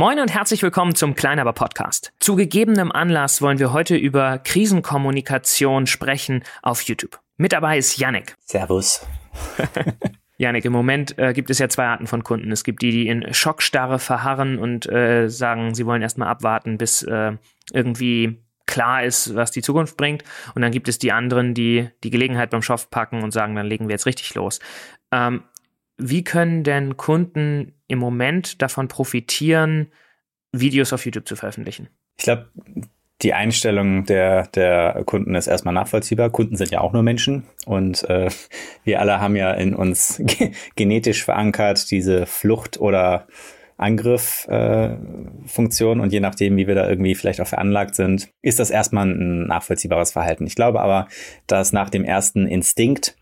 Moin und herzlich willkommen zum Kleinaber Podcast. Zu gegebenem Anlass wollen wir heute über Krisenkommunikation sprechen auf YouTube. Mit dabei ist Yannick. Servus. Janik, im Moment äh, gibt es ja zwei Arten von Kunden. Es gibt die, die in Schockstarre verharren und äh, sagen, sie wollen erstmal abwarten, bis äh, irgendwie klar ist, was die Zukunft bringt. Und dann gibt es die anderen, die die Gelegenheit beim Schopf packen und sagen, dann legen wir jetzt richtig los. Ähm, wie können denn Kunden im Moment davon profitieren, Videos auf YouTube zu veröffentlichen? Ich glaube, die Einstellung der, der Kunden ist erstmal nachvollziehbar. Kunden sind ja auch nur Menschen und äh, wir alle haben ja in uns genetisch verankert diese Flucht- oder Angriff-Funktion äh, und je nachdem, wie wir da irgendwie vielleicht auch veranlagt sind, ist das erstmal ein nachvollziehbares Verhalten. Ich glaube aber, dass nach dem ersten Instinkt,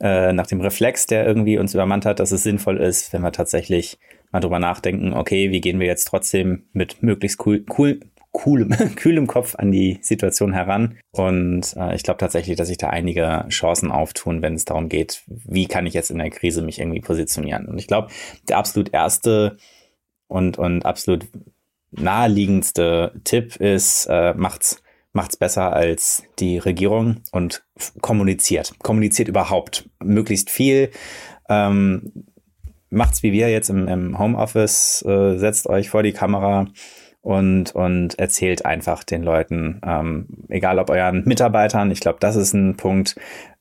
äh, nach dem Reflex, der irgendwie uns übermannt hat, dass es sinnvoll ist, wenn wir tatsächlich mal drüber nachdenken, okay, wie gehen wir jetzt trotzdem mit möglichst cool, cool coolem, kühlem Kopf an die Situation heran. Und äh, ich glaube tatsächlich, dass sich da einige Chancen auftun, wenn es darum geht, wie kann ich jetzt in der Krise mich irgendwie positionieren. Und ich glaube, der absolut erste und, und absolut naheliegendste Tipp ist, äh, macht's macht's besser als die Regierung und kommuniziert. Kommuniziert überhaupt möglichst viel. Ähm, macht's wie wir jetzt im, im Homeoffice, äh, setzt euch vor die Kamera, und, und erzählt einfach den Leuten, ähm, egal ob euren Mitarbeitern, ich glaube, das ist ein Punkt,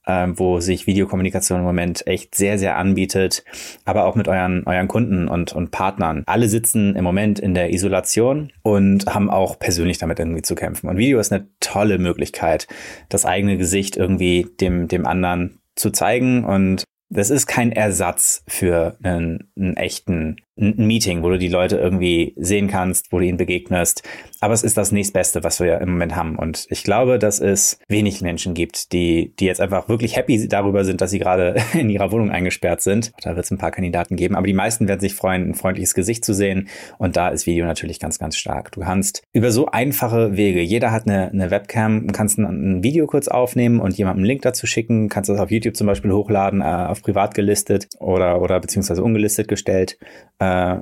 ähm, wo sich Videokommunikation im Moment echt sehr, sehr anbietet, aber auch mit euren, euren Kunden und, und Partnern. Alle sitzen im Moment in der Isolation und haben auch persönlich damit irgendwie zu kämpfen. Und Video ist eine tolle Möglichkeit, das eigene Gesicht irgendwie dem, dem anderen zu zeigen und das ist kein Ersatz für einen, einen echten ein Meeting, wo du die Leute irgendwie sehen kannst, wo du ihnen begegnest. Aber es ist das nächstbeste, was wir im Moment haben. Und ich glaube, dass es wenig Menschen gibt, die, die jetzt einfach wirklich happy darüber sind, dass sie gerade in ihrer Wohnung eingesperrt sind. Da wird es ein paar Kandidaten geben. Aber die meisten werden sich freuen, ein freundliches Gesicht zu sehen. Und da ist Video natürlich ganz, ganz stark. Du kannst über so einfache Wege, jeder hat eine, eine Webcam, kannst ein, ein Video kurz aufnehmen und jemandem einen Link dazu schicken, kannst das auf YouTube zum Beispiel hochladen, äh, auf privat gelistet oder, oder beziehungsweise ungelistet gestellt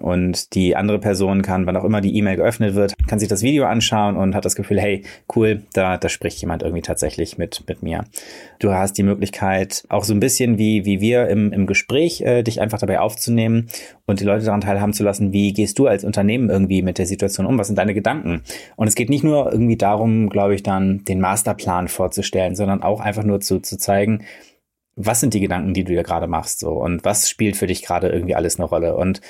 und die andere Person kann, wann auch immer die E-Mail geöffnet wird, kann sich das Video anschauen und hat das Gefühl, hey, cool, da, da spricht jemand irgendwie tatsächlich mit, mit mir. Du hast die Möglichkeit, auch so ein bisschen wie, wie wir im, im Gespräch, äh, dich einfach dabei aufzunehmen und die Leute daran teilhaben zu lassen, wie gehst du als Unternehmen irgendwie mit der Situation um? Was sind deine Gedanken? Und es geht nicht nur irgendwie darum, glaube ich, dann den Masterplan vorzustellen, sondern auch einfach nur zu, zu zeigen, was sind die Gedanken, die du dir gerade machst, so und was spielt für dich gerade irgendwie alles eine Rolle? Und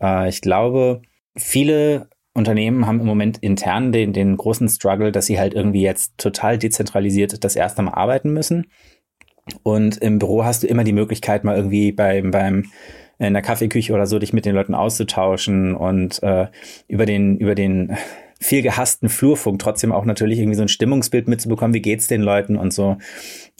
äh, ich glaube, viele Unternehmen haben im Moment intern den, den großen Struggle, dass sie halt irgendwie jetzt total dezentralisiert das erste Mal arbeiten müssen. Und im Büro hast du immer die Möglichkeit, mal irgendwie beim, beim in der Kaffeeküche oder so dich mit den Leuten auszutauschen und äh, über den, über den viel gehassten Flurfunk trotzdem auch natürlich irgendwie so ein Stimmungsbild mitzubekommen, wie geht's den Leuten und so.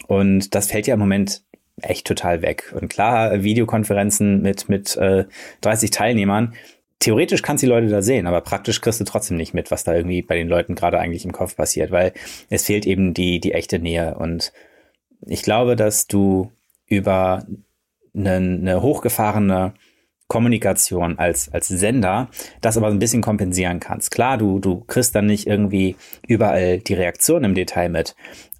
Und das fällt ja im Moment echt total weg. Und klar, Videokonferenzen mit, mit äh, 30 Teilnehmern, theoretisch kannst du die Leute da sehen, aber praktisch kriegst du trotzdem nicht mit, was da irgendwie bei den Leuten gerade eigentlich im Kopf passiert, weil es fehlt eben die, die echte Nähe. Und ich glaube, dass du über eine, eine hochgefahrene Kommunikation als, als Sender das aber ein bisschen kompensieren kannst. Klar, du, du kriegst dann nicht irgendwie überall die Reaktion im Detail mit,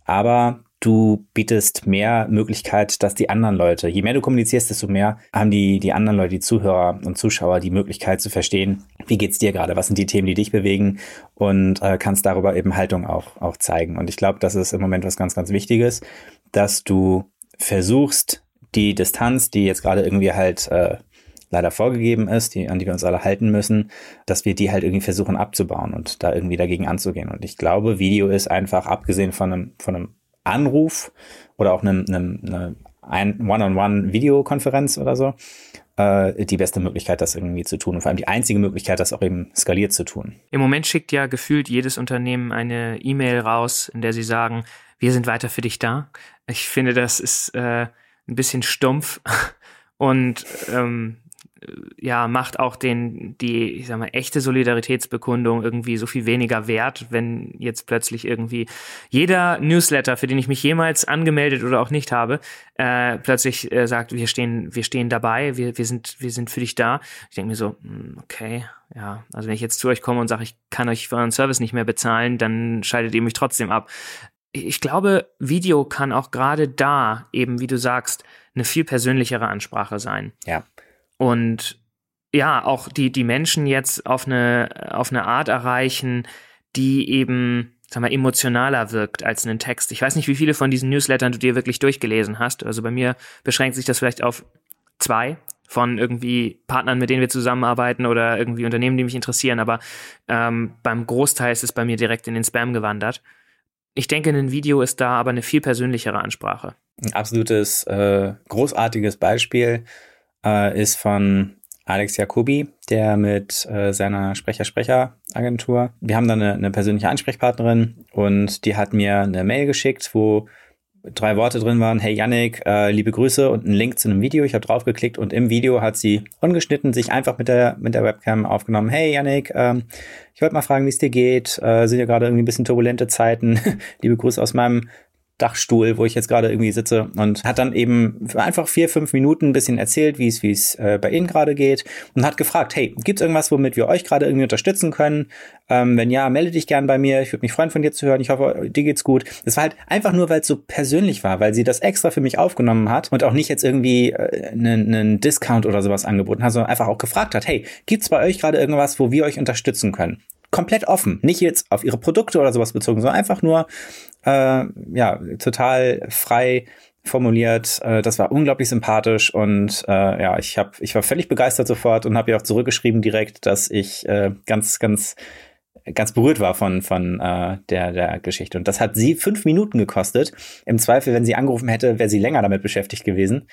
aber du bietest mehr Möglichkeit, dass die anderen Leute, je mehr du kommunizierst, desto mehr haben die, die anderen Leute, die Zuhörer und Zuschauer die Möglichkeit zu verstehen, wie geht's dir gerade, was sind die Themen, die dich bewegen und äh, kannst darüber eben Haltung auch, auch zeigen. Und ich glaube, das ist im Moment was ganz, ganz Wichtiges, dass du versuchst, die Distanz, die jetzt gerade irgendwie halt äh, leider vorgegeben ist, die, an die wir uns alle halten müssen, dass wir die halt irgendwie versuchen abzubauen und da irgendwie dagegen anzugehen. Und ich glaube, Video ist einfach, abgesehen von einem, von einem Anruf oder auch eine, eine, eine One-on-One-Videokonferenz oder so, äh, die beste Möglichkeit, das irgendwie zu tun. Und vor allem die einzige Möglichkeit, das auch eben skaliert zu tun. Im Moment schickt ja gefühlt jedes Unternehmen eine E-Mail raus, in der sie sagen, wir sind weiter für dich da. Ich finde, das ist äh, ein bisschen stumpf und ähm, ja, macht auch den, die, ich sag mal, echte Solidaritätsbekundung irgendwie so viel weniger wert, wenn jetzt plötzlich irgendwie jeder Newsletter, für den ich mich jemals angemeldet oder auch nicht habe, äh, plötzlich äh, sagt, wir stehen, wir stehen dabei, wir, wir sind, wir sind für dich da. Ich denke mir so, hm, okay, ja, also wenn ich jetzt zu euch komme und sage, ich kann euch für euren Service nicht mehr bezahlen, dann schaltet ihr mich trotzdem ab. Ich glaube, Video kann auch gerade da eben, wie du sagst, eine viel persönlichere Ansprache sein. Ja. Und ja, auch die, die Menschen jetzt auf eine, auf eine Art erreichen, die eben, sag mal, emotionaler wirkt als einen Text. Ich weiß nicht, wie viele von diesen Newslettern du dir wirklich durchgelesen hast. Also bei mir beschränkt sich das vielleicht auf zwei von irgendwie Partnern, mit denen wir zusammenarbeiten oder irgendwie Unternehmen, die mich interessieren, aber ähm, beim Großteil ist es bei mir direkt in den Spam gewandert. Ich denke, ein Video ist da aber eine viel persönlichere Ansprache. Ein absolutes, äh, großartiges Beispiel äh, ist von Alex Jacobi, der mit äh, seiner Sprecher-Sprecher-Agentur, wir haben da eine, eine persönliche Ansprechpartnerin und die hat mir eine Mail geschickt, wo drei Worte drin waren, hey Yannick, äh, liebe Grüße und ein Link zu einem Video. Ich habe draufgeklickt und im Video hat sie ungeschnitten sich einfach mit der, mit der Webcam aufgenommen. Hey Yannick, ähm, ich wollte mal fragen, wie es dir geht. Äh, sind ja gerade irgendwie ein bisschen turbulente Zeiten. liebe Grüße aus meinem Dachstuhl, wo ich jetzt gerade irgendwie sitze und hat dann eben einfach vier, fünf Minuten ein bisschen erzählt, wie es, wie es äh, bei Ihnen gerade geht und hat gefragt, hey, gibt's irgendwas, womit wir euch gerade irgendwie unterstützen können? Ähm, wenn ja, melde dich gern bei mir. Ich würde mich freuen, von dir zu hören. Ich hoffe, dir geht's gut. Das war halt einfach nur, weil es so persönlich war, weil sie das extra für mich aufgenommen hat und auch nicht jetzt irgendwie äh, einen, einen Discount oder sowas angeboten hat, sondern einfach auch gefragt hat, hey, gibt's bei euch gerade irgendwas, wo wir euch unterstützen können? komplett offen. Nicht jetzt auf ihre Produkte oder sowas bezogen, sondern einfach nur, äh, ja, total frei formuliert. Äh, das war unglaublich sympathisch und äh, ja, ich habe, ich war völlig begeistert sofort und habe ihr auch zurückgeschrieben direkt, dass ich äh, ganz, ganz ganz berührt war von, von äh, der, der Geschichte. Und das hat sie fünf Minuten gekostet. Im Zweifel, wenn sie angerufen hätte, wäre sie länger damit beschäftigt gewesen.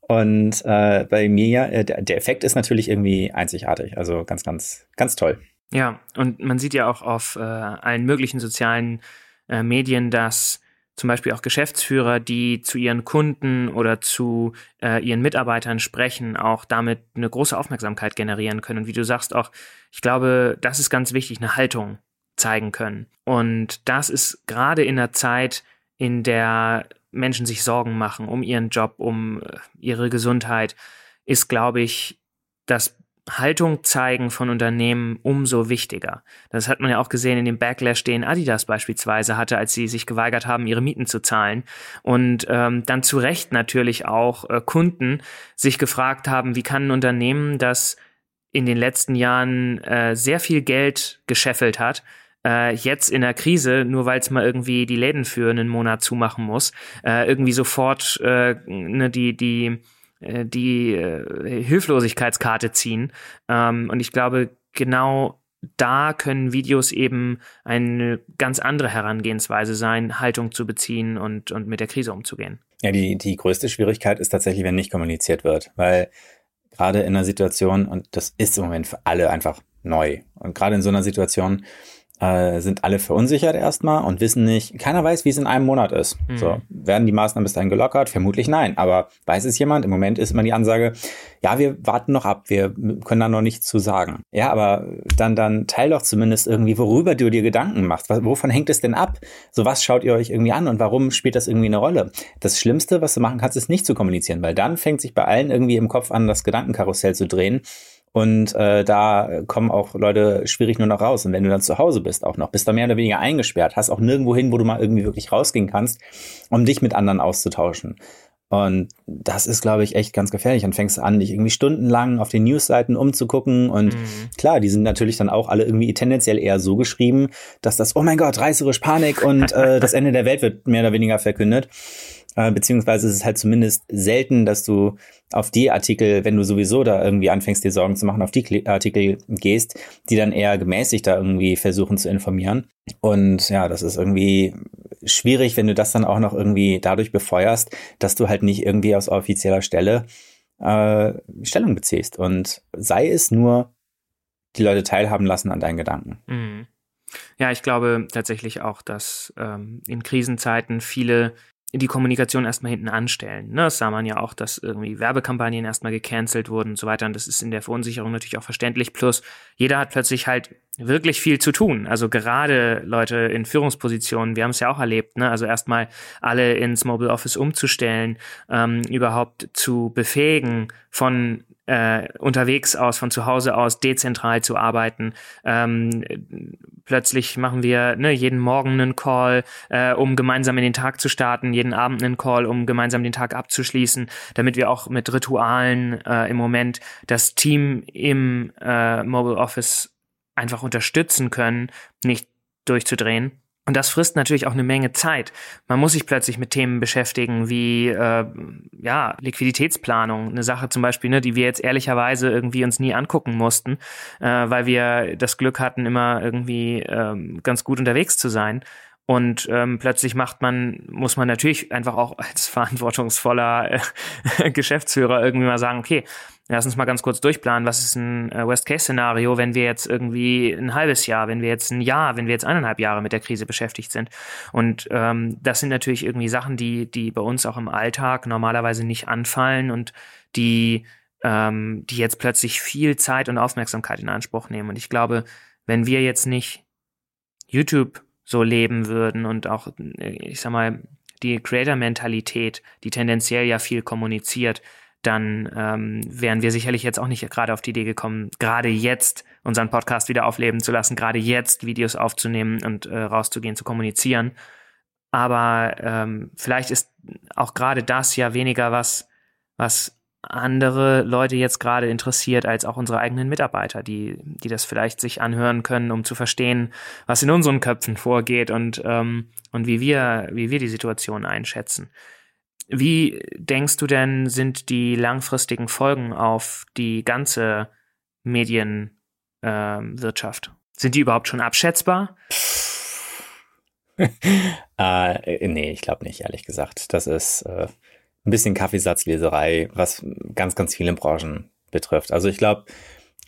Und äh, bei mir, äh, der Effekt ist natürlich irgendwie einzigartig. Also ganz, ganz, ganz toll. Ja, und man sieht ja auch auf äh, allen möglichen sozialen äh, Medien, dass zum Beispiel auch Geschäftsführer, die zu ihren Kunden oder zu äh, ihren Mitarbeitern sprechen, auch damit eine große Aufmerksamkeit generieren können. Und wie du sagst auch, ich glaube, das ist ganz wichtig, eine Haltung zeigen können. Und das ist gerade in der Zeit, in der Menschen sich Sorgen machen um ihren Job, um äh, ihre Gesundheit, ist, glaube ich, das Haltung zeigen von Unternehmen umso wichtiger. Das hat man ja auch gesehen in dem Backlash, den Adidas beispielsweise hatte, als sie sich geweigert haben, ihre Mieten zu zahlen. Und ähm, dann zu Recht natürlich auch äh, Kunden sich gefragt haben, wie kann ein Unternehmen, das in den letzten Jahren äh, sehr viel Geld gescheffelt hat, äh, jetzt in der Krise, nur weil es mal irgendwie die Läden für einen Monat zumachen muss, äh, irgendwie sofort äh, ne, die, die die äh, Hilflosigkeitskarte ziehen. Ähm, und ich glaube, genau da können Videos eben eine ganz andere Herangehensweise sein, Haltung zu beziehen und, und mit der Krise umzugehen. Ja, die, die größte Schwierigkeit ist tatsächlich, wenn nicht kommuniziert wird, weil gerade in einer Situation, und das ist im Moment für alle einfach neu, und gerade in so einer Situation äh, sind alle verunsichert erstmal und wissen nicht, keiner weiß, wie es in einem Monat ist. Mhm. So, werden die Maßnahmen bis dahin gelockert? Vermutlich nein. Aber weiß es jemand? Im Moment ist immer die Ansage, ja, wir warten noch ab, wir können da noch nichts zu sagen. Ja, aber dann, dann teil doch zumindest irgendwie, worüber du dir Gedanken machst. Was, wovon hängt es denn ab? So was schaut ihr euch irgendwie an und warum spielt das irgendwie eine Rolle? Das Schlimmste, was du machen kannst, ist nicht zu kommunizieren, weil dann fängt sich bei allen irgendwie im Kopf an, das Gedankenkarussell zu drehen und äh, da kommen auch Leute schwierig nur noch raus. Und wenn du dann zu Hause bist, auch noch, bist da mehr oder weniger eingesperrt, hast auch nirgendwo hin, wo du mal irgendwie wirklich rausgehen kannst, um dich mit anderen auszutauschen. Und das ist, glaube ich, echt ganz gefährlich. Dann fängst du an, dich irgendwie stundenlang auf den Newsseiten umzugucken. Und mhm. klar, die sind natürlich dann auch alle irgendwie tendenziell eher so geschrieben, dass das, oh mein Gott, reißerisch Panik und äh, das Ende der Welt wird mehr oder weniger verkündet. Äh, beziehungsweise ist es halt zumindest selten, dass du auf die Artikel, wenn du sowieso da irgendwie anfängst, dir Sorgen zu machen, auf die Artikel gehst, die dann eher gemäßigt da irgendwie versuchen zu informieren. Und ja, das ist irgendwie schwierig, wenn du das dann auch noch irgendwie dadurch befeuerst, dass du halt nicht irgendwie aus offizieller Stelle äh, Stellung beziehst. Und sei es nur die Leute teilhaben lassen an deinen Gedanken. Mhm. Ja, ich glaube tatsächlich auch, dass ähm, in Krisenzeiten viele die Kommunikation erstmal hinten anstellen. Ne, das sah man ja auch, dass irgendwie Werbekampagnen erstmal gecancelt wurden und so weiter. Und das ist in der Verunsicherung natürlich auch verständlich. Plus, jeder hat plötzlich halt wirklich viel zu tun. Also gerade Leute in Führungspositionen, wir haben es ja auch erlebt, ne? also erstmal alle ins Mobile Office umzustellen, ähm, überhaupt zu befähigen, von äh, unterwegs aus, von zu Hause aus dezentral zu arbeiten. Ähm, plötzlich machen wir ne, jeden Morgen einen Call, äh, um gemeinsam in den Tag zu starten, jeden Abend einen Call, um gemeinsam den Tag abzuschließen, damit wir auch mit Ritualen äh, im Moment das Team im äh, Mobile Office einfach unterstützen können, nicht durchzudrehen. Und das frisst natürlich auch eine Menge Zeit. Man muss sich plötzlich mit Themen beschäftigen wie äh, ja Liquiditätsplanung, eine Sache zum Beispiel, ne, die wir jetzt ehrlicherweise irgendwie uns nie angucken mussten, äh, weil wir das Glück hatten, immer irgendwie äh, ganz gut unterwegs zu sein. Und ähm, plötzlich macht man, muss man natürlich einfach auch als verantwortungsvoller äh, Geschäftsführer irgendwie mal sagen, okay, Lass uns mal ganz kurz durchplanen. Was ist ein äh, Worst-Case-Szenario, wenn wir jetzt irgendwie ein halbes Jahr, wenn wir jetzt ein Jahr, wenn wir jetzt eineinhalb Jahre mit der Krise beschäftigt sind? Und ähm, das sind natürlich irgendwie Sachen, die, die bei uns auch im Alltag normalerweise nicht anfallen und die, ähm, die jetzt plötzlich viel Zeit und Aufmerksamkeit in Anspruch nehmen. Und ich glaube, wenn wir jetzt nicht YouTube so leben würden und auch, äh, ich sag mal, die Creator-Mentalität, die tendenziell ja viel kommuniziert, dann ähm, wären wir sicherlich jetzt auch nicht gerade auf die Idee gekommen, gerade jetzt unseren Podcast wieder aufleben zu lassen, gerade jetzt Videos aufzunehmen und äh, rauszugehen, zu kommunizieren. Aber ähm, vielleicht ist auch gerade das ja weniger was, was andere Leute jetzt gerade interessiert als auch unsere eigenen Mitarbeiter, die, die das vielleicht sich anhören können, um zu verstehen, was in unseren Köpfen vorgeht und, ähm, und wie wir, wie wir die Situation einschätzen. Wie denkst du denn, sind die langfristigen Folgen auf die ganze Medienwirtschaft? Äh, sind die überhaupt schon abschätzbar? äh, nee, ich glaube nicht, ehrlich gesagt. Das ist äh, ein bisschen Kaffeesatzleserei, was ganz, ganz viele Branchen betrifft. Also ich glaube,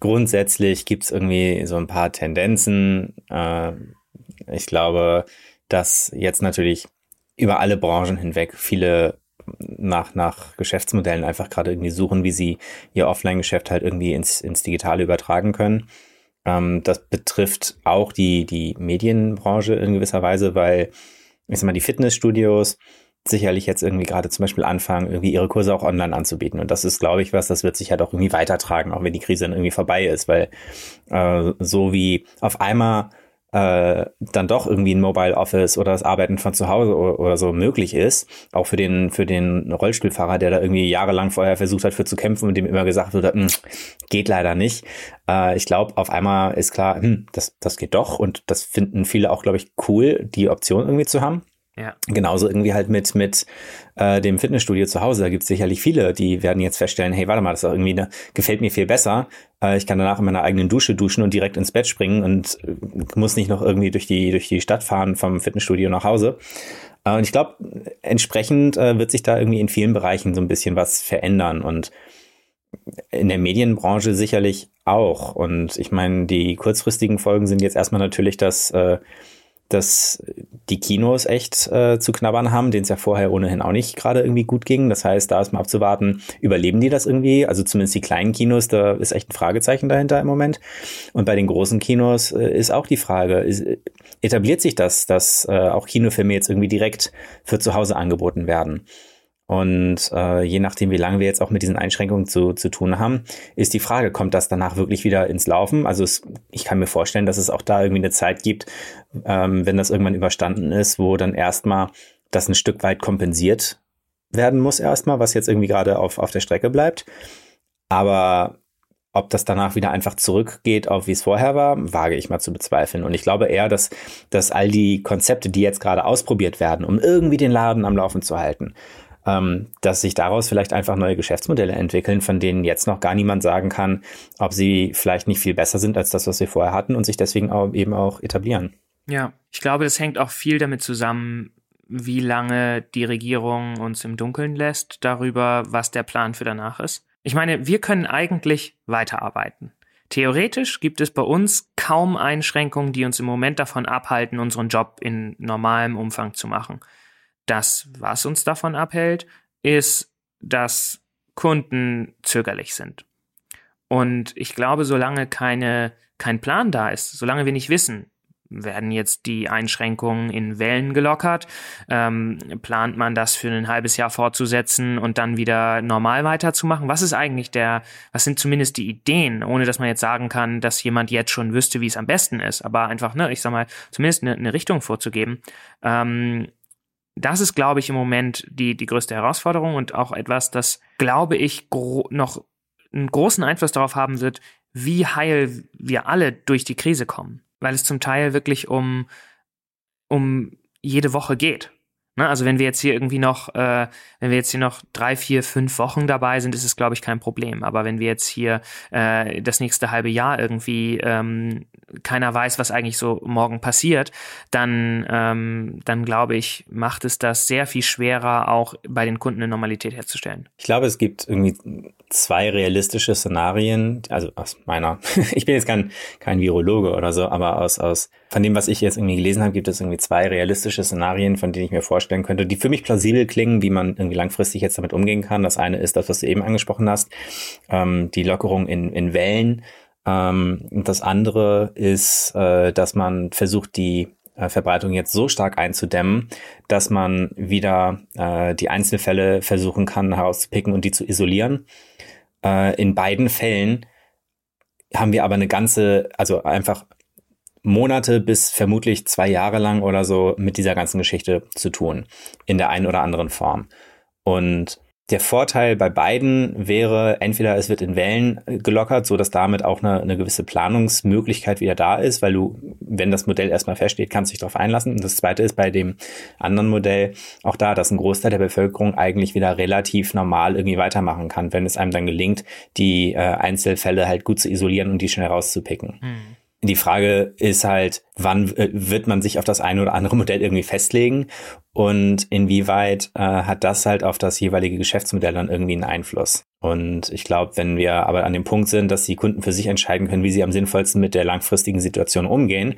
grundsätzlich gibt es irgendwie so ein paar Tendenzen. Äh, ich glaube, dass jetzt natürlich über alle Branchen hinweg viele nach, nach Geschäftsmodellen einfach gerade irgendwie suchen, wie sie ihr Offline-Geschäft halt irgendwie ins, ins Digitale übertragen können. Ähm, das betrifft auch die, die Medienbranche in gewisser Weise, weil, ich sag mal, die Fitnessstudios sicherlich jetzt irgendwie gerade zum Beispiel anfangen, irgendwie ihre Kurse auch online anzubieten. Und das ist, glaube ich, was, das wird sich halt auch irgendwie weitertragen, auch wenn die Krise dann irgendwie vorbei ist, weil äh, so wie auf einmal äh, dann doch irgendwie ein Mobile Office oder das Arbeiten von zu Hause oder, so möglich ist, auch für den für den Rollstuhlfahrer, der da irgendwie jahrelang vorher versucht hat, für zu kämpfen und dem immer gesagt wurde, hm, geht leider nicht. Äh, ich glaube, auf einmal ist klar, hm, das das geht doch und das finden viele auch, glaube ich, cool, die Option irgendwie zu haben. Genauso irgendwie halt mit, mit äh, dem Fitnessstudio zu Hause. Da gibt es sicherlich viele, die werden jetzt feststellen, hey, warte mal, das ist irgendwie ne, gefällt mir viel besser. Äh, ich kann danach in meiner eigenen Dusche duschen und direkt ins Bett springen und äh, muss nicht noch irgendwie durch die, durch die Stadt fahren vom Fitnessstudio nach Hause. Äh, und ich glaube, entsprechend äh, wird sich da irgendwie in vielen Bereichen so ein bisschen was verändern. Und in der Medienbranche sicherlich auch. Und ich meine, die kurzfristigen Folgen sind jetzt erstmal natürlich, dass äh, dass die Kinos echt äh, zu knabbern haben, denen es ja vorher ohnehin auch nicht gerade irgendwie gut ging. Das heißt, da ist mal abzuwarten, überleben die das irgendwie? Also zumindest die kleinen Kinos, da ist echt ein Fragezeichen dahinter im Moment. Und bei den großen Kinos äh, ist auch die Frage, ist, etabliert sich das, dass äh, auch Kinofilme jetzt irgendwie direkt für zu Hause angeboten werden? Und äh, je nachdem, wie lange wir jetzt auch mit diesen Einschränkungen zu, zu tun haben, ist die Frage, kommt das danach wirklich wieder ins Laufen? Also es, ich kann mir vorstellen, dass es auch da irgendwie eine Zeit gibt, ähm, wenn das irgendwann überstanden ist, wo dann erstmal das ein Stück weit kompensiert werden muss erstmal, was jetzt irgendwie gerade auf, auf der Strecke bleibt. Aber ob das danach wieder einfach zurückgeht auf wie es vorher war, wage ich mal zu bezweifeln. Und ich glaube eher, dass, dass all die Konzepte, die jetzt gerade ausprobiert werden, um irgendwie den Laden am Laufen zu halten, dass sich daraus vielleicht einfach neue Geschäftsmodelle entwickeln, von denen jetzt noch gar niemand sagen kann, ob sie vielleicht nicht viel besser sind als das, was wir vorher hatten und sich deswegen auch eben auch etablieren. Ja, ich glaube, es hängt auch viel damit zusammen, wie lange die Regierung uns im Dunkeln lässt darüber, was der Plan für danach ist. Ich meine, wir können eigentlich weiterarbeiten. Theoretisch gibt es bei uns kaum Einschränkungen, die uns im Moment davon abhalten, unseren Job in normalem Umfang zu machen. Das, was uns davon abhält, ist, dass Kunden zögerlich sind. Und ich glaube, solange keine, kein Plan da ist, solange wir nicht wissen, werden jetzt die Einschränkungen in Wellen gelockert? Ähm, plant man das für ein halbes Jahr fortzusetzen und dann wieder normal weiterzumachen? Was ist eigentlich der, was sind zumindest die Ideen, ohne dass man jetzt sagen kann, dass jemand jetzt schon wüsste, wie es am besten ist, aber einfach, ne, ich sag mal, zumindest eine, eine Richtung vorzugeben. Ähm, das ist, glaube ich, im Moment die, die größte Herausforderung und auch etwas, das, glaube ich, noch einen großen Einfluss darauf haben wird, wie heil wir alle durch die Krise kommen weil es zum Teil wirklich um, um jede Woche geht. Ne? Also wenn wir jetzt hier irgendwie noch, äh, wenn wir jetzt hier noch drei, vier, fünf Wochen dabei sind, ist es, glaube ich, kein Problem. Aber wenn wir jetzt hier äh, das nächste halbe Jahr irgendwie ähm, keiner weiß, was eigentlich so morgen passiert, dann, ähm, dann glaube ich, macht es das sehr viel schwerer, auch bei den Kunden eine Normalität herzustellen. Ich glaube, es gibt irgendwie zwei realistische Szenarien, also aus meiner, ich bin jetzt kein, kein Virologe oder so, aber aus, aus, von dem, was ich jetzt irgendwie gelesen habe, gibt es irgendwie zwei realistische Szenarien, von denen ich mir vorstellen könnte, die für mich plausibel klingen, wie man irgendwie langfristig jetzt damit umgehen kann. Das eine ist das, was du eben angesprochen hast, ähm, die Lockerung in, in Wellen. Ähm, und das andere ist, äh, dass man versucht, die Verbreitung jetzt so stark einzudämmen, dass man wieder äh, die Einzelfälle versuchen kann herauszupicken und die zu isolieren. Äh, in beiden Fällen haben wir aber eine ganze, also einfach Monate bis vermutlich zwei Jahre lang oder so mit dieser ganzen Geschichte zu tun, in der einen oder anderen Form. Und der Vorteil bei beiden wäre, entweder es wird in Wellen äh, gelockert, so dass damit auch eine, eine gewisse Planungsmöglichkeit wieder da ist, weil du, wenn das Modell erstmal feststeht, kannst du dich darauf einlassen. Und das zweite ist bei dem anderen Modell auch da, dass ein Großteil der Bevölkerung eigentlich wieder relativ normal irgendwie weitermachen kann, wenn es einem dann gelingt, die äh, Einzelfälle halt gut zu isolieren und die schnell rauszupicken. Mhm. Die Frage ist halt, wann äh, wird man sich auf das eine oder andere Modell irgendwie festlegen und inwieweit äh, hat das halt auf das jeweilige Geschäftsmodell dann irgendwie einen Einfluss. Und ich glaube, wenn wir aber an dem Punkt sind, dass die Kunden für sich entscheiden können, wie sie am sinnvollsten mit der langfristigen Situation umgehen,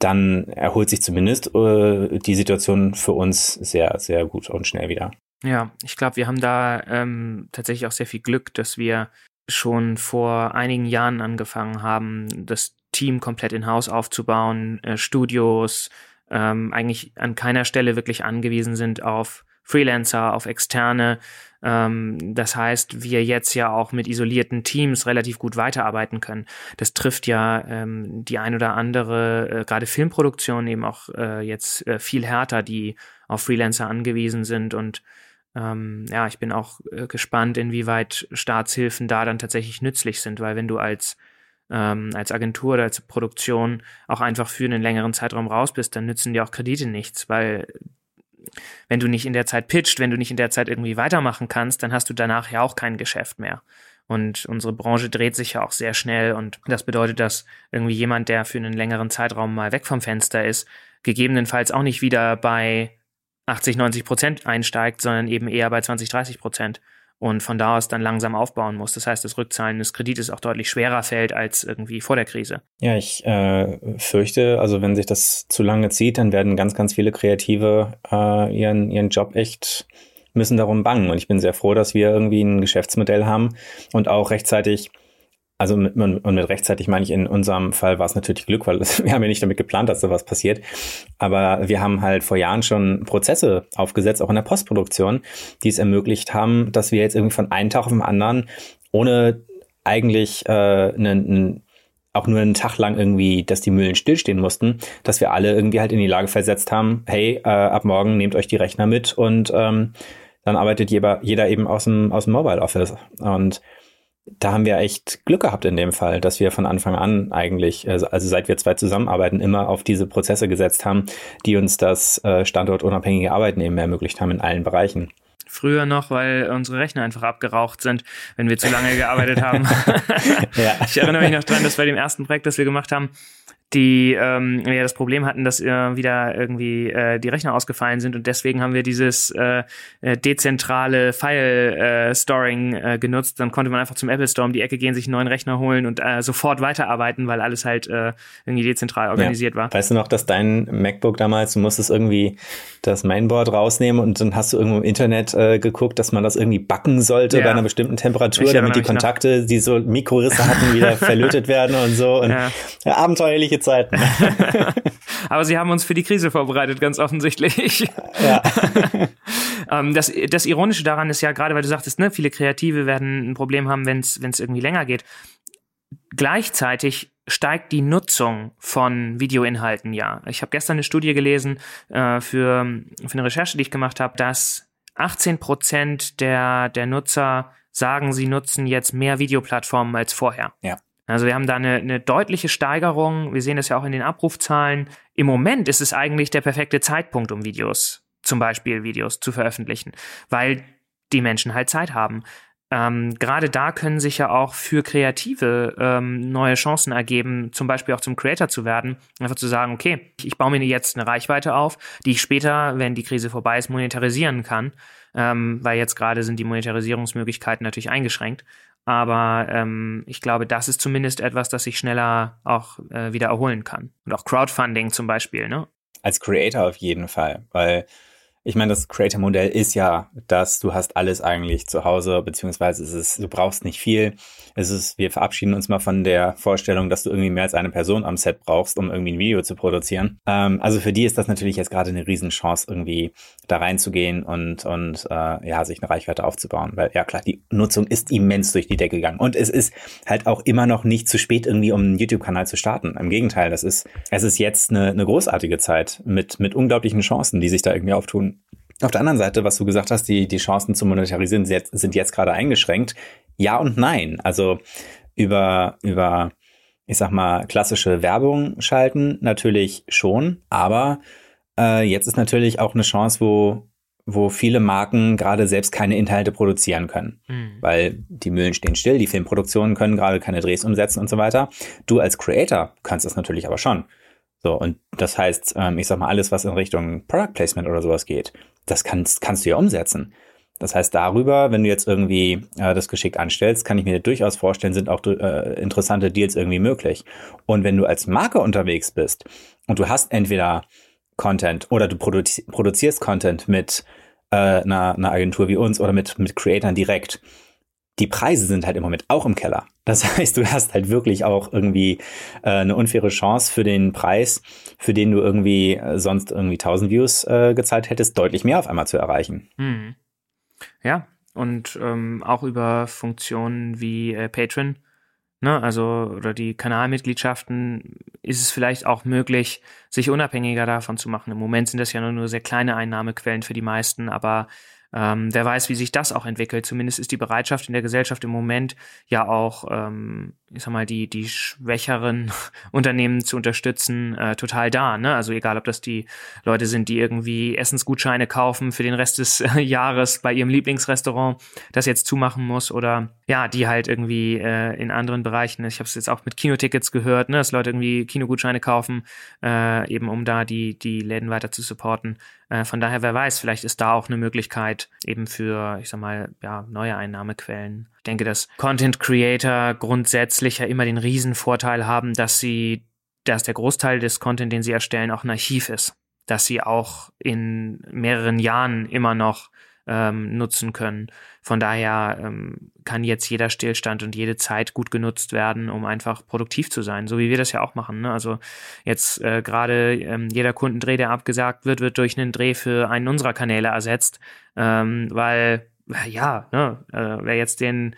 dann erholt sich zumindest äh, die Situation für uns sehr, sehr gut und schnell wieder. Ja, ich glaube, wir haben da ähm, tatsächlich auch sehr viel Glück, dass wir schon vor einigen Jahren angefangen haben, das Team komplett in-house aufzubauen, äh, Studios, ähm, eigentlich an keiner Stelle wirklich angewiesen sind auf Freelancer, auf Externe. Ähm, das heißt, wir jetzt ja auch mit isolierten Teams relativ gut weiterarbeiten können. Das trifft ja ähm, die ein oder andere, äh, gerade Filmproduktion eben auch äh, jetzt äh, viel härter, die auf Freelancer angewiesen sind und ähm, ja, ich bin auch äh, gespannt, inwieweit Staatshilfen da dann tatsächlich nützlich sind, weil wenn du als ähm, als Agentur oder als Produktion auch einfach für einen längeren Zeitraum raus bist, dann nützen dir auch Kredite nichts, weil wenn du nicht in der Zeit pitcht, wenn du nicht in der Zeit irgendwie weitermachen kannst, dann hast du danach ja auch kein Geschäft mehr. Und unsere Branche dreht sich ja auch sehr schnell und das bedeutet, dass irgendwie jemand, der für einen längeren Zeitraum mal weg vom Fenster ist, gegebenenfalls auch nicht wieder bei 80, 90 Prozent einsteigt, sondern eben eher bei 20, 30 Prozent und von da aus dann langsam aufbauen muss. Das heißt, das Rückzahlen des Kredites auch deutlich schwerer fällt als irgendwie vor der Krise. Ja, ich äh, fürchte, also wenn sich das zu lange zieht, dann werden ganz, ganz viele Kreative äh, ihren, ihren Job echt müssen darum bangen. Und ich bin sehr froh, dass wir irgendwie ein Geschäftsmodell haben und auch rechtzeitig also mit, und mit rechtzeitig meine ich, in unserem Fall war es natürlich Glück, weil wir haben ja nicht damit geplant, dass da was passiert. Aber wir haben halt vor Jahren schon Prozesse aufgesetzt, auch in der Postproduktion, die es ermöglicht haben, dass wir jetzt irgendwie von einem Tag auf den anderen, ohne eigentlich äh, einen, auch nur einen Tag lang irgendwie, dass die Mühlen stillstehen mussten, dass wir alle irgendwie halt in die Lage versetzt haben, hey, äh, ab morgen nehmt euch die Rechner mit und ähm, dann arbeitet jeder, jeder eben aus dem, aus dem Mobile Office. Und da haben wir echt Glück gehabt in dem Fall, dass wir von Anfang an eigentlich, also, also seit wir zwei zusammenarbeiten, immer auf diese Prozesse gesetzt haben, die uns das äh, standortunabhängige Arbeiten eben ermöglicht haben in allen Bereichen. Früher noch, weil unsere Rechner einfach abgeraucht sind, wenn wir zu lange gearbeitet haben. ja. Ich erinnere mich noch dran, dass bei dem ersten Projekt, das wir gemacht haben, die ähm, ja das Problem hatten, dass äh, wieder irgendwie äh, die Rechner ausgefallen sind und deswegen haben wir dieses äh, äh dezentrale File-Storing äh, äh, genutzt. Dann konnte man einfach zum Apple Store um die Ecke gehen, sich einen neuen Rechner holen und äh, sofort weiterarbeiten, weil alles halt äh, irgendwie dezentral organisiert ja. war. Weißt du noch, dass dein MacBook damals, du musstest irgendwie das Mainboard rausnehmen und dann hast du irgendwo im Internet äh, geguckt, dass man das irgendwie backen sollte ja. bei einer bestimmten Temperatur, damit die Kontakte, noch. die so Mikrorisse hatten, wieder verlötet werden und so. Und ja. Ja, abenteuerliche Zeiten. Aber sie haben uns für die Krise vorbereitet, ganz offensichtlich. Ja. ähm, das, das Ironische daran ist ja gerade, weil du sagtest, ne, viele Kreative werden ein Problem haben, wenn es irgendwie länger geht. Gleichzeitig steigt die Nutzung von Videoinhalten ja. Ich habe gestern eine Studie gelesen äh, für, für eine Recherche, die ich gemacht habe, dass 18 Prozent der, der Nutzer sagen, sie nutzen jetzt mehr Videoplattformen als vorher. Ja. Also wir haben da eine, eine deutliche Steigerung. Wir sehen das ja auch in den Abrufzahlen. Im Moment ist es eigentlich der perfekte Zeitpunkt, um Videos, zum Beispiel Videos zu veröffentlichen, weil die Menschen halt Zeit haben. Ähm, Gerade da können sich ja auch für Kreative ähm, neue Chancen ergeben, zum Beispiel auch zum Creator zu werden. Einfach zu sagen, okay, ich baue mir jetzt eine Reichweite auf, die ich später, wenn die Krise vorbei ist, monetarisieren kann. Ähm, weil jetzt gerade sind die Monetarisierungsmöglichkeiten natürlich eingeschränkt. Aber ähm, ich glaube, das ist zumindest etwas, das sich schneller auch äh, wieder erholen kann. Und auch Crowdfunding zum Beispiel, ne? Als Creator auf jeden Fall, weil ich meine, das Creator-Modell ist ja, dass du hast alles eigentlich zu Hause, beziehungsweise es ist, du brauchst nicht viel. Es ist, wir verabschieden uns mal von der Vorstellung, dass du irgendwie mehr als eine Person am Set brauchst, um irgendwie ein Video zu produzieren. Ähm, also für die ist das natürlich jetzt gerade eine Riesenchance, irgendwie da reinzugehen und, und äh, ja, sich eine Reichweite aufzubauen. Weil ja klar, die Nutzung ist immens durch die Decke gegangen. Und es ist halt auch immer noch nicht zu spät, irgendwie um einen YouTube-Kanal zu starten. Im Gegenteil, das ist, es ist jetzt eine, eine großartige Zeit mit, mit unglaublichen Chancen, die sich da irgendwie auftun. Auf der anderen Seite, was du gesagt hast, die, die Chancen zu monetarisieren sind jetzt, sind jetzt gerade eingeschränkt. Ja und nein. Also über, über, ich sag mal, klassische Werbung schalten natürlich schon, aber äh, jetzt ist natürlich auch eine Chance, wo, wo viele Marken gerade selbst keine Inhalte produzieren können, mhm. weil die Mühlen stehen still, die Filmproduktionen können gerade keine Drehs umsetzen und so weiter. Du als Creator kannst das natürlich aber schon. So, und das heißt, ähm, ich sag mal, alles, was in Richtung Product Placement oder sowas geht, das kannst, kannst du ja umsetzen. Das heißt, darüber, wenn du jetzt irgendwie äh, das geschickt anstellst, kann ich mir durchaus vorstellen, sind auch äh, interessante Deals irgendwie möglich. Und wenn du als Marke unterwegs bist und du hast entweder Content oder du produzi produzierst Content mit äh, einer, einer Agentur wie uns oder mit, mit Creatern direkt, die Preise sind halt im Moment auch im Keller. Das heißt, du hast halt wirklich auch irgendwie äh, eine unfaire Chance für den Preis, für den du irgendwie äh, sonst irgendwie 1000 Views äh, gezahlt hättest, deutlich mehr auf einmal zu erreichen. Hm. Ja, und ähm, auch über Funktionen wie äh, Patreon, ne, also oder die Kanalmitgliedschaften, ist es vielleicht auch möglich, sich unabhängiger davon zu machen. Im Moment sind das ja nur, nur sehr kleine Einnahmequellen für die meisten, aber ähm, wer weiß, wie sich das auch entwickelt. Zumindest ist die Bereitschaft in der Gesellschaft im Moment ja auch, ähm, ich sag mal, die, die schwächeren Unternehmen zu unterstützen, äh, total da. Ne? Also egal, ob das die Leute sind, die irgendwie Essensgutscheine kaufen für den Rest des äh, Jahres bei ihrem Lieblingsrestaurant, das jetzt zumachen muss oder ja, die halt irgendwie äh, in anderen Bereichen, ich habe es jetzt auch mit Kinotickets gehört, ne, dass Leute irgendwie Kinogutscheine kaufen, äh, eben um da die, die Läden weiter zu supporten. Äh, von daher, wer weiß, vielleicht ist da auch eine Möglichkeit eben für, ich sag mal, ja, neue Einnahmequellen. Ich denke, dass Content Creator grundsätzlich ja immer den Riesenvorteil haben, dass sie, dass der Großteil des Content, den sie erstellen, auch ein Archiv ist. Dass sie auch in mehreren Jahren immer noch ähm, nutzen können. Von daher ähm, kann jetzt jeder Stillstand und jede Zeit gut genutzt werden, um einfach produktiv zu sein, so wie wir das ja auch machen. Ne? Also jetzt äh, gerade ähm, jeder Kundendreh, der abgesagt wird, wird durch einen Dreh für einen unserer Kanäle ersetzt, ähm, weil ja, ne, äh, wer jetzt den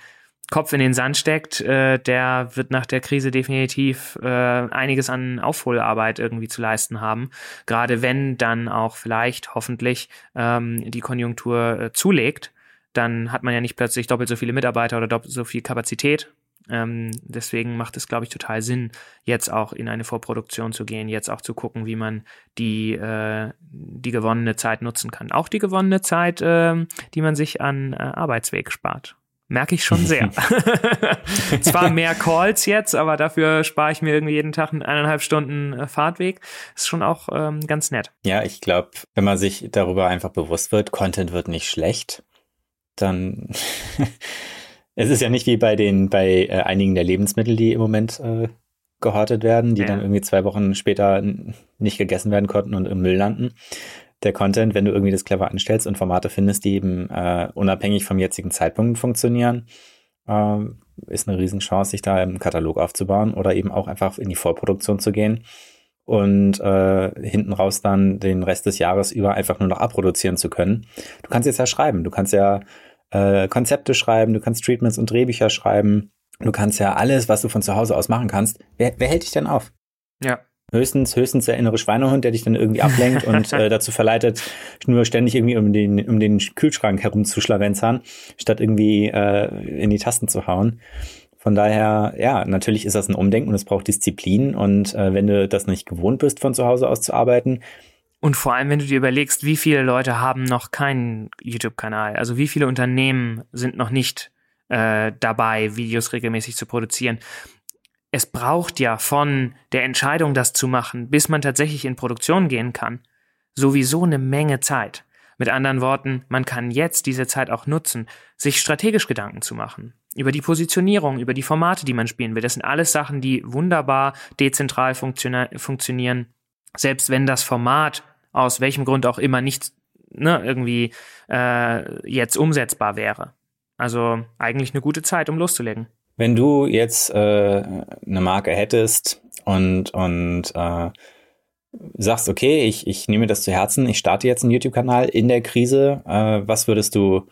Kopf in den Sand steckt, äh, der wird nach der Krise definitiv äh, einiges an Aufholarbeit irgendwie zu leisten haben. Gerade wenn dann auch vielleicht hoffentlich ähm, die Konjunktur äh, zulegt, dann hat man ja nicht plötzlich doppelt so viele Mitarbeiter oder doppelt so viel Kapazität. Ähm, deswegen macht es, glaube ich, total Sinn, jetzt auch in eine Vorproduktion zu gehen, jetzt auch zu gucken, wie man die, äh, die gewonnene Zeit nutzen kann. Auch die gewonnene Zeit, äh, die man sich an äh, Arbeitsweg spart. Merke ich schon sehr. Zwar mehr Calls jetzt, aber dafür spare ich mir irgendwie jeden Tag eineinhalb Stunden äh, Fahrtweg. Ist schon auch ähm, ganz nett. Ja, ich glaube, wenn man sich darüber einfach bewusst wird, Content wird nicht schlecht, dann es ist ja nicht wie bei den bei äh, einigen der Lebensmittel, die im Moment äh, gehortet werden, die ja. dann irgendwie zwei Wochen später nicht gegessen werden konnten und im Müll landen der Content, wenn du irgendwie das clever anstellst und Formate findest, die eben äh, unabhängig vom jetzigen Zeitpunkt funktionieren, äh, ist eine Riesenchance, sich da im Katalog aufzubauen oder eben auch einfach in die Vorproduktion zu gehen und äh, hinten raus dann den Rest des Jahres über einfach nur noch abproduzieren zu können. Du kannst jetzt ja schreiben, du kannst ja äh, Konzepte schreiben, du kannst Treatments und Drehbücher schreiben, du kannst ja alles, was du von zu Hause aus machen kannst. Wer, wer hält dich denn auf? Ja, Höchstens, höchstens der innere Schweinehund, der dich dann irgendwie ablenkt und äh, dazu verleitet, nur ständig irgendwie um den, um den Kühlschrank herumzuschlawenzern, statt irgendwie äh, in die Tasten zu hauen. Von daher, ja, natürlich ist das ein Umdenken und es braucht Disziplin. Und äh, wenn du das nicht gewohnt bist, von zu Hause aus zu arbeiten. Und vor allem, wenn du dir überlegst, wie viele Leute haben noch keinen YouTube-Kanal, also wie viele Unternehmen sind noch nicht äh, dabei, Videos regelmäßig zu produzieren es braucht ja von der Entscheidung, das zu machen, bis man tatsächlich in Produktion gehen kann, sowieso eine Menge Zeit. Mit anderen Worten, man kann jetzt diese Zeit auch nutzen, sich strategisch Gedanken zu machen. Über die Positionierung, über die Formate, die man spielen will. Das sind alles Sachen, die wunderbar dezentral funktionieren. Selbst wenn das Format aus welchem Grund auch immer nicht ne, irgendwie äh, jetzt umsetzbar wäre. Also eigentlich eine gute Zeit, um loszulegen. Wenn du jetzt äh, eine Marke hättest und, und äh, sagst, okay, ich, ich nehme das zu Herzen, ich starte jetzt einen YouTube-Kanal in der Krise, äh, was würdest du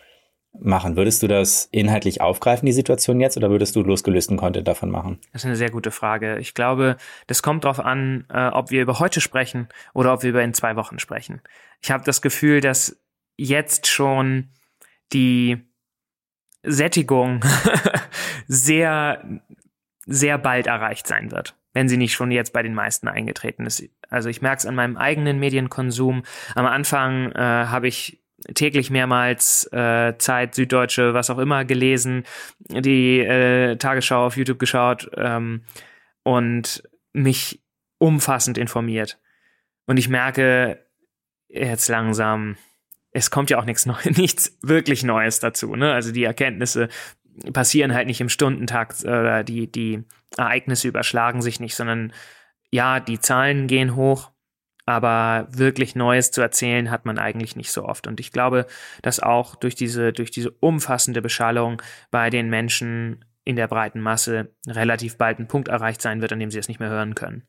machen? Würdest du das inhaltlich aufgreifen, die Situation jetzt, oder würdest du losgelösten Content davon machen? Das ist eine sehr gute Frage. Ich glaube, das kommt darauf an, äh, ob wir über heute sprechen oder ob wir über in zwei Wochen sprechen. Ich habe das Gefühl, dass jetzt schon die Sättigung sehr, sehr bald erreicht sein wird, wenn sie nicht schon jetzt bei den meisten eingetreten ist. Also ich merke es an meinem eigenen Medienkonsum. Am Anfang äh, habe ich täglich mehrmals äh, Zeit, Süddeutsche, was auch immer gelesen, die äh, Tagesschau auf YouTube geschaut ähm, und mich umfassend informiert. Und ich merke jetzt langsam, es kommt ja auch nichts Neues, nichts wirklich Neues dazu. Ne? Also die Erkenntnisse passieren halt nicht im Stundentakt oder die, die Ereignisse überschlagen sich nicht, sondern ja, die Zahlen gehen hoch, aber wirklich Neues zu erzählen hat man eigentlich nicht so oft. Und ich glaube, dass auch durch diese, durch diese umfassende Beschallung bei den Menschen in der breiten Masse relativ bald ein Punkt erreicht sein wird, an dem sie es nicht mehr hören können.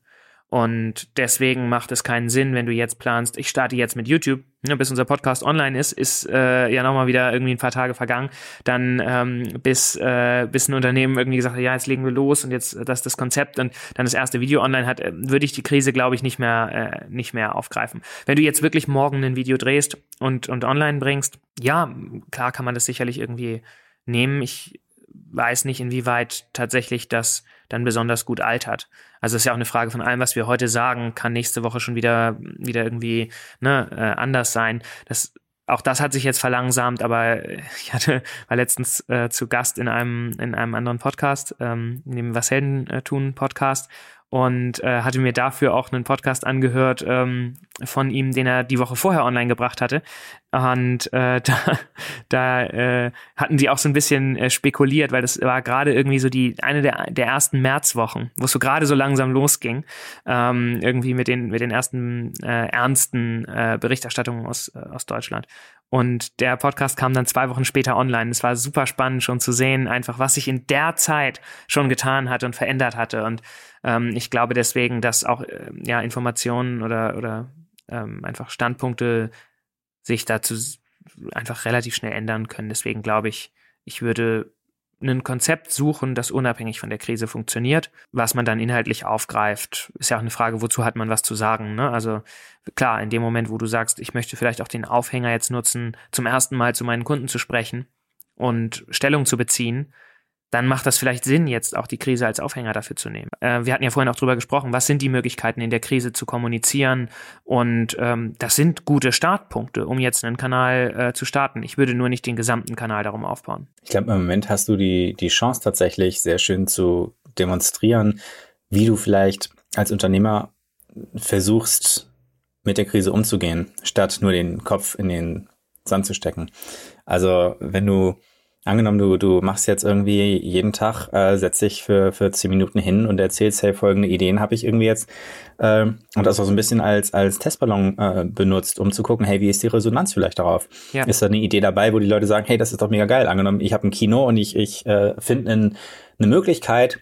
Und deswegen macht es keinen Sinn, wenn du jetzt planst, ich starte jetzt mit YouTube, ne, bis unser Podcast online ist, ist äh, ja nochmal wieder irgendwie ein paar Tage vergangen, dann ähm, bis, äh, bis ein Unternehmen irgendwie gesagt hat, ja, jetzt legen wir los und jetzt das ist das Konzept und dann das erste Video online hat, äh, würde ich die Krise, glaube ich, nicht mehr, äh, nicht mehr aufgreifen. Wenn du jetzt wirklich morgen ein Video drehst und, und online bringst, ja, klar kann man das sicherlich irgendwie nehmen. Ich weiß nicht, inwieweit tatsächlich das dann besonders gut altert. Also ist ja auch eine Frage von allem, was wir heute sagen, kann nächste Woche schon wieder, wieder irgendwie ne, äh, anders sein. Das, auch das hat sich jetzt verlangsamt, aber ich hatte, war letztens äh, zu Gast in einem, in einem anderen Podcast, ähm, in dem Was Helden äh, tun Podcast und äh, hatte mir dafür auch einen Podcast angehört ähm, von ihm, den er die Woche vorher online gebracht hatte. Und äh, da, da äh, hatten sie auch so ein bisschen äh, spekuliert, weil das war gerade irgendwie so die eine der, der ersten Märzwochen, wo es so gerade so langsam losging, ähm, irgendwie mit den mit den ersten äh, ernsten äh, Berichterstattungen aus äh, aus Deutschland. Und der Podcast kam dann zwei Wochen später online. Es war super spannend schon zu sehen, einfach was sich in der Zeit schon getan hat und verändert hatte. Und ähm, ich glaube deswegen, dass auch äh, ja Informationen oder oder ähm, einfach Standpunkte sich dazu einfach relativ schnell ändern können. Deswegen glaube ich, ich würde ein Konzept suchen, das unabhängig von der Krise funktioniert. Was man dann inhaltlich aufgreift, ist ja auch eine Frage, wozu hat man was zu sagen. Ne? Also klar, in dem Moment, wo du sagst, ich möchte vielleicht auch den Aufhänger jetzt nutzen, zum ersten Mal zu meinen Kunden zu sprechen und Stellung zu beziehen, dann macht das vielleicht Sinn, jetzt auch die Krise als Aufhänger dafür zu nehmen. Äh, wir hatten ja vorhin auch drüber gesprochen, was sind die Möglichkeiten in der Krise zu kommunizieren und ähm, das sind gute Startpunkte, um jetzt einen Kanal äh, zu starten. Ich würde nur nicht den gesamten Kanal darum aufbauen. Ich glaube, im Moment hast du die, die Chance tatsächlich sehr schön zu demonstrieren, wie du vielleicht als Unternehmer versuchst, mit der Krise umzugehen, statt nur den Kopf in den Sand zu stecken. Also wenn du Angenommen, du, du machst jetzt irgendwie jeden Tag, äh, setzt dich für, für zehn Minuten hin und erzählst, hey, folgende Ideen habe ich irgendwie jetzt. Äh, und das auch so ein bisschen als, als Testballon äh, benutzt, um zu gucken, hey, wie ist die Resonanz vielleicht darauf? Ja. Ist da eine Idee dabei, wo die Leute sagen, hey, das ist doch mega geil. Angenommen, ich habe ein Kino und ich, ich äh, finde eine Möglichkeit,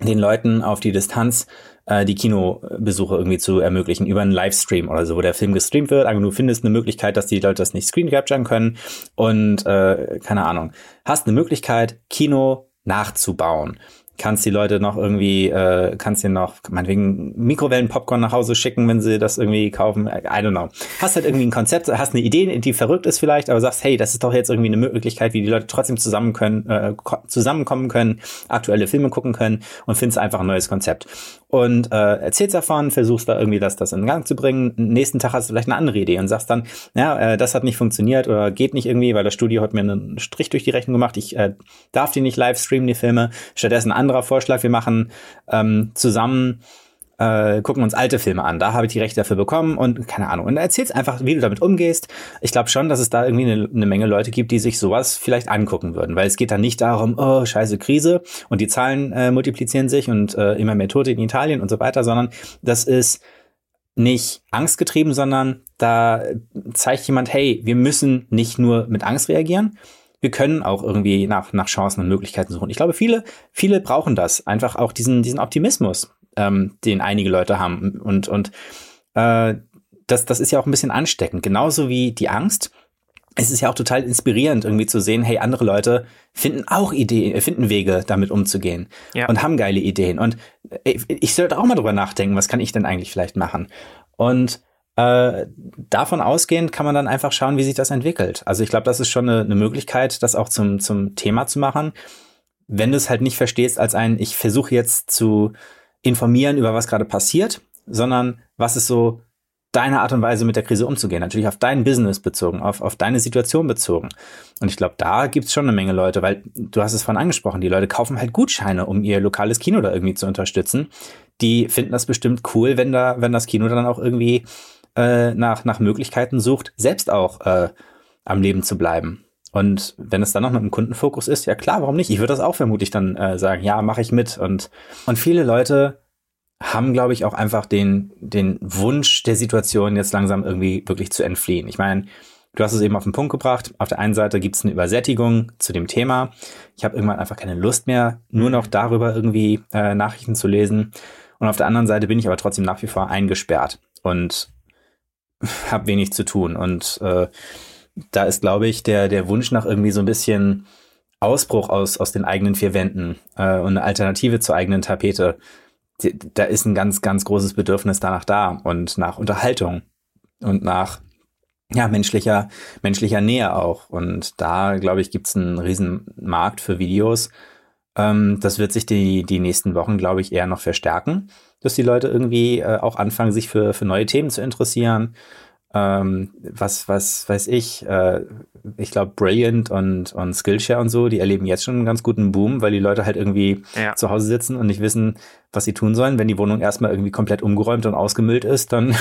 den Leuten auf die Distanz äh, die Kinobesuche irgendwie zu ermöglichen über einen Livestream oder so, wo der Film gestreamt wird. Also du findest eine Möglichkeit, dass die Leute das nicht screen capturen können und äh, keine Ahnung. Hast eine Möglichkeit, Kino nachzubauen kannst die Leute noch irgendwie, äh, kannst dir noch, meinetwegen Mikrowellen-Popcorn nach Hause schicken, wenn sie das irgendwie kaufen. I don't know. Hast halt irgendwie ein Konzept, hast eine Idee, die verrückt ist vielleicht, aber sagst, hey, das ist doch jetzt irgendwie eine Möglichkeit, wie die Leute trotzdem zusammen können, äh, zusammenkommen können, aktuelle Filme gucken können und findest einfach ein neues Konzept. Und äh, erzählst davon, versuchst da irgendwie das, das in Gang zu bringen. Nächsten Tag hast du vielleicht eine andere Idee und sagst dann, ja, äh, das hat nicht funktioniert oder geht nicht irgendwie, weil das Studio hat mir einen Strich durch die Rechnung gemacht. Ich äh, darf die nicht live streamen, die Filme. Stattdessen anderer Vorschlag, wir machen ähm, zusammen äh, gucken uns alte Filme an. Da habe ich die Rechte dafür bekommen und keine Ahnung. Und erzählst einfach, wie du damit umgehst. Ich glaube schon, dass es da irgendwie eine, eine, Menge Leute gibt, die sich sowas vielleicht angucken würden, weil es geht dann nicht darum, oh, scheiße Krise und die Zahlen äh, multiplizieren sich und äh, immer mehr Tote in Italien und so weiter, sondern das ist nicht angstgetrieben, sondern da zeigt jemand, hey, wir müssen nicht nur mit Angst reagieren, wir können auch irgendwie nach, nach Chancen und Möglichkeiten suchen. Ich glaube, viele, viele brauchen das. Einfach auch diesen, diesen Optimismus, ähm, den einige Leute haben. Und, und äh, das, das ist ja auch ein bisschen ansteckend. Genauso wie die Angst. Es ist ja auch total inspirierend, irgendwie zu sehen, hey, andere Leute finden auch Ideen, finden Wege, damit umzugehen ja. und haben geile Ideen. Und äh, ich sollte auch mal drüber nachdenken, was kann ich denn eigentlich vielleicht machen? Und äh, davon ausgehend kann man dann einfach schauen, wie sich das entwickelt. Also ich glaube, das ist schon eine, eine Möglichkeit, das auch zum, zum Thema zu machen. Wenn du es halt nicht verstehst als ein, ich versuche jetzt zu informieren über was gerade passiert, sondern was ist so deine Art und Weise mit der Krise umzugehen. Natürlich auf dein Business bezogen, auf, auf deine Situation bezogen. Und ich glaube, da gibt's schon eine Menge Leute, weil du hast es vorhin angesprochen, die Leute kaufen halt Gutscheine, um ihr lokales Kino da irgendwie zu unterstützen. Die finden das bestimmt cool, wenn da, wenn das Kino dann auch irgendwie äh, nach, nach Möglichkeiten sucht, selbst auch äh, am Leben zu bleiben. Und wenn es dann noch mit einem Kundenfokus ist, ja klar, warum nicht? Ich würde das auch vermutlich dann äh, sagen, ja, mache ich mit. Und, und viele Leute haben, glaube ich, auch einfach den, den Wunsch der Situation jetzt langsam irgendwie wirklich zu entfliehen. Ich meine, du hast es eben auf den Punkt gebracht. Auf der einen Seite gibt es eine Übersättigung zu dem Thema. Ich habe irgendwann einfach keine Lust mehr, nur noch darüber irgendwie äh, Nachrichten zu lesen. Und auf der anderen Seite bin ich aber trotzdem nach wie vor eingesperrt. Und habe wenig zu tun. Und äh, da ist, glaube ich, der, der Wunsch nach irgendwie so ein bisschen Ausbruch aus, aus den eigenen vier Wänden äh, und eine Alternative zur eigenen Tapete. Die, da ist ein ganz, ganz großes Bedürfnis danach da und nach Unterhaltung und nach ja, menschlicher, menschlicher Nähe auch. Und da, glaube ich, gibt es einen riesen Markt für Videos. Ähm, das wird sich die, die nächsten Wochen, glaube ich, eher noch verstärken dass die Leute irgendwie äh, auch anfangen, sich für, für neue Themen zu interessieren. Ähm, was, was weiß ich, äh, ich glaube, Brilliant und, und Skillshare und so, die erleben jetzt schon einen ganz guten Boom, weil die Leute halt irgendwie ja. zu Hause sitzen und nicht wissen, was sie tun sollen. Wenn die Wohnung erstmal irgendwie komplett umgeräumt und ausgemüllt ist, dann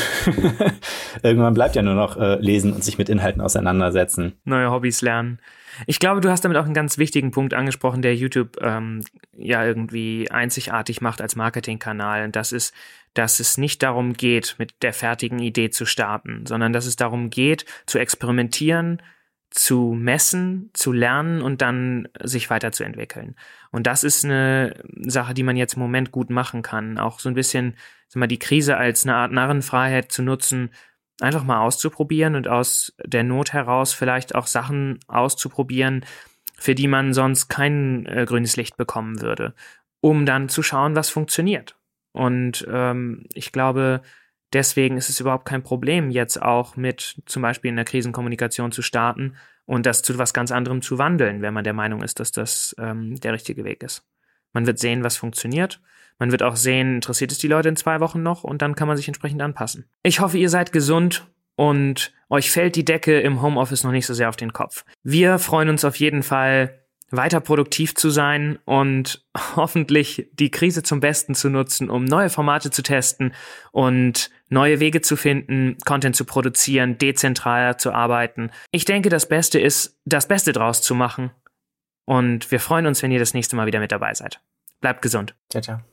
irgendwann bleibt ja nur noch äh, lesen und sich mit Inhalten auseinandersetzen. Neue Hobbys lernen. Ich glaube, du hast damit auch einen ganz wichtigen Punkt angesprochen, der YouTube ähm, ja irgendwie einzigartig macht als Marketingkanal. Und das ist, dass es nicht darum geht, mit der fertigen Idee zu starten, sondern dass es darum geht, zu experimentieren, zu messen, zu lernen und dann sich weiterzuentwickeln. Und das ist eine Sache, die man jetzt im Moment gut machen kann. Auch so ein bisschen, sag mal, die Krise als eine Art Narrenfreiheit zu nutzen, einfach mal auszuprobieren und aus der Not heraus vielleicht auch Sachen auszuprobieren, für die man sonst kein äh, grünes Licht bekommen würde, um dann zu schauen, was funktioniert. Und ähm, ich glaube, deswegen ist es überhaupt kein Problem, jetzt auch mit zum Beispiel in der Krisenkommunikation zu starten und das zu was ganz anderem zu wandeln, wenn man der Meinung ist, dass das ähm, der richtige Weg ist. Man wird sehen, was funktioniert. Man wird auch sehen, interessiert es die Leute in zwei Wochen noch und dann kann man sich entsprechend anpassen. Ich hoffe, ihr seid gesund und euch fällt die Decke im Homeoffice noch nicht so sehr auf den Kopf. Wir freuen uns auf jeden Fall, weiter produktiv zu sein und hoffentlich die Krise zum Besten zu nutzen, um neue Formate zu testen und neue Wege zu finden, Content zu produzieren, dezentraler zu arbeiten. Ich denke, das Beste ist, das Beste draus zu machen. Und wir freuen uns, wenn ihr das nächste Mal wieder mit dabei seid. Bleibt gesund. Ciao, ciao.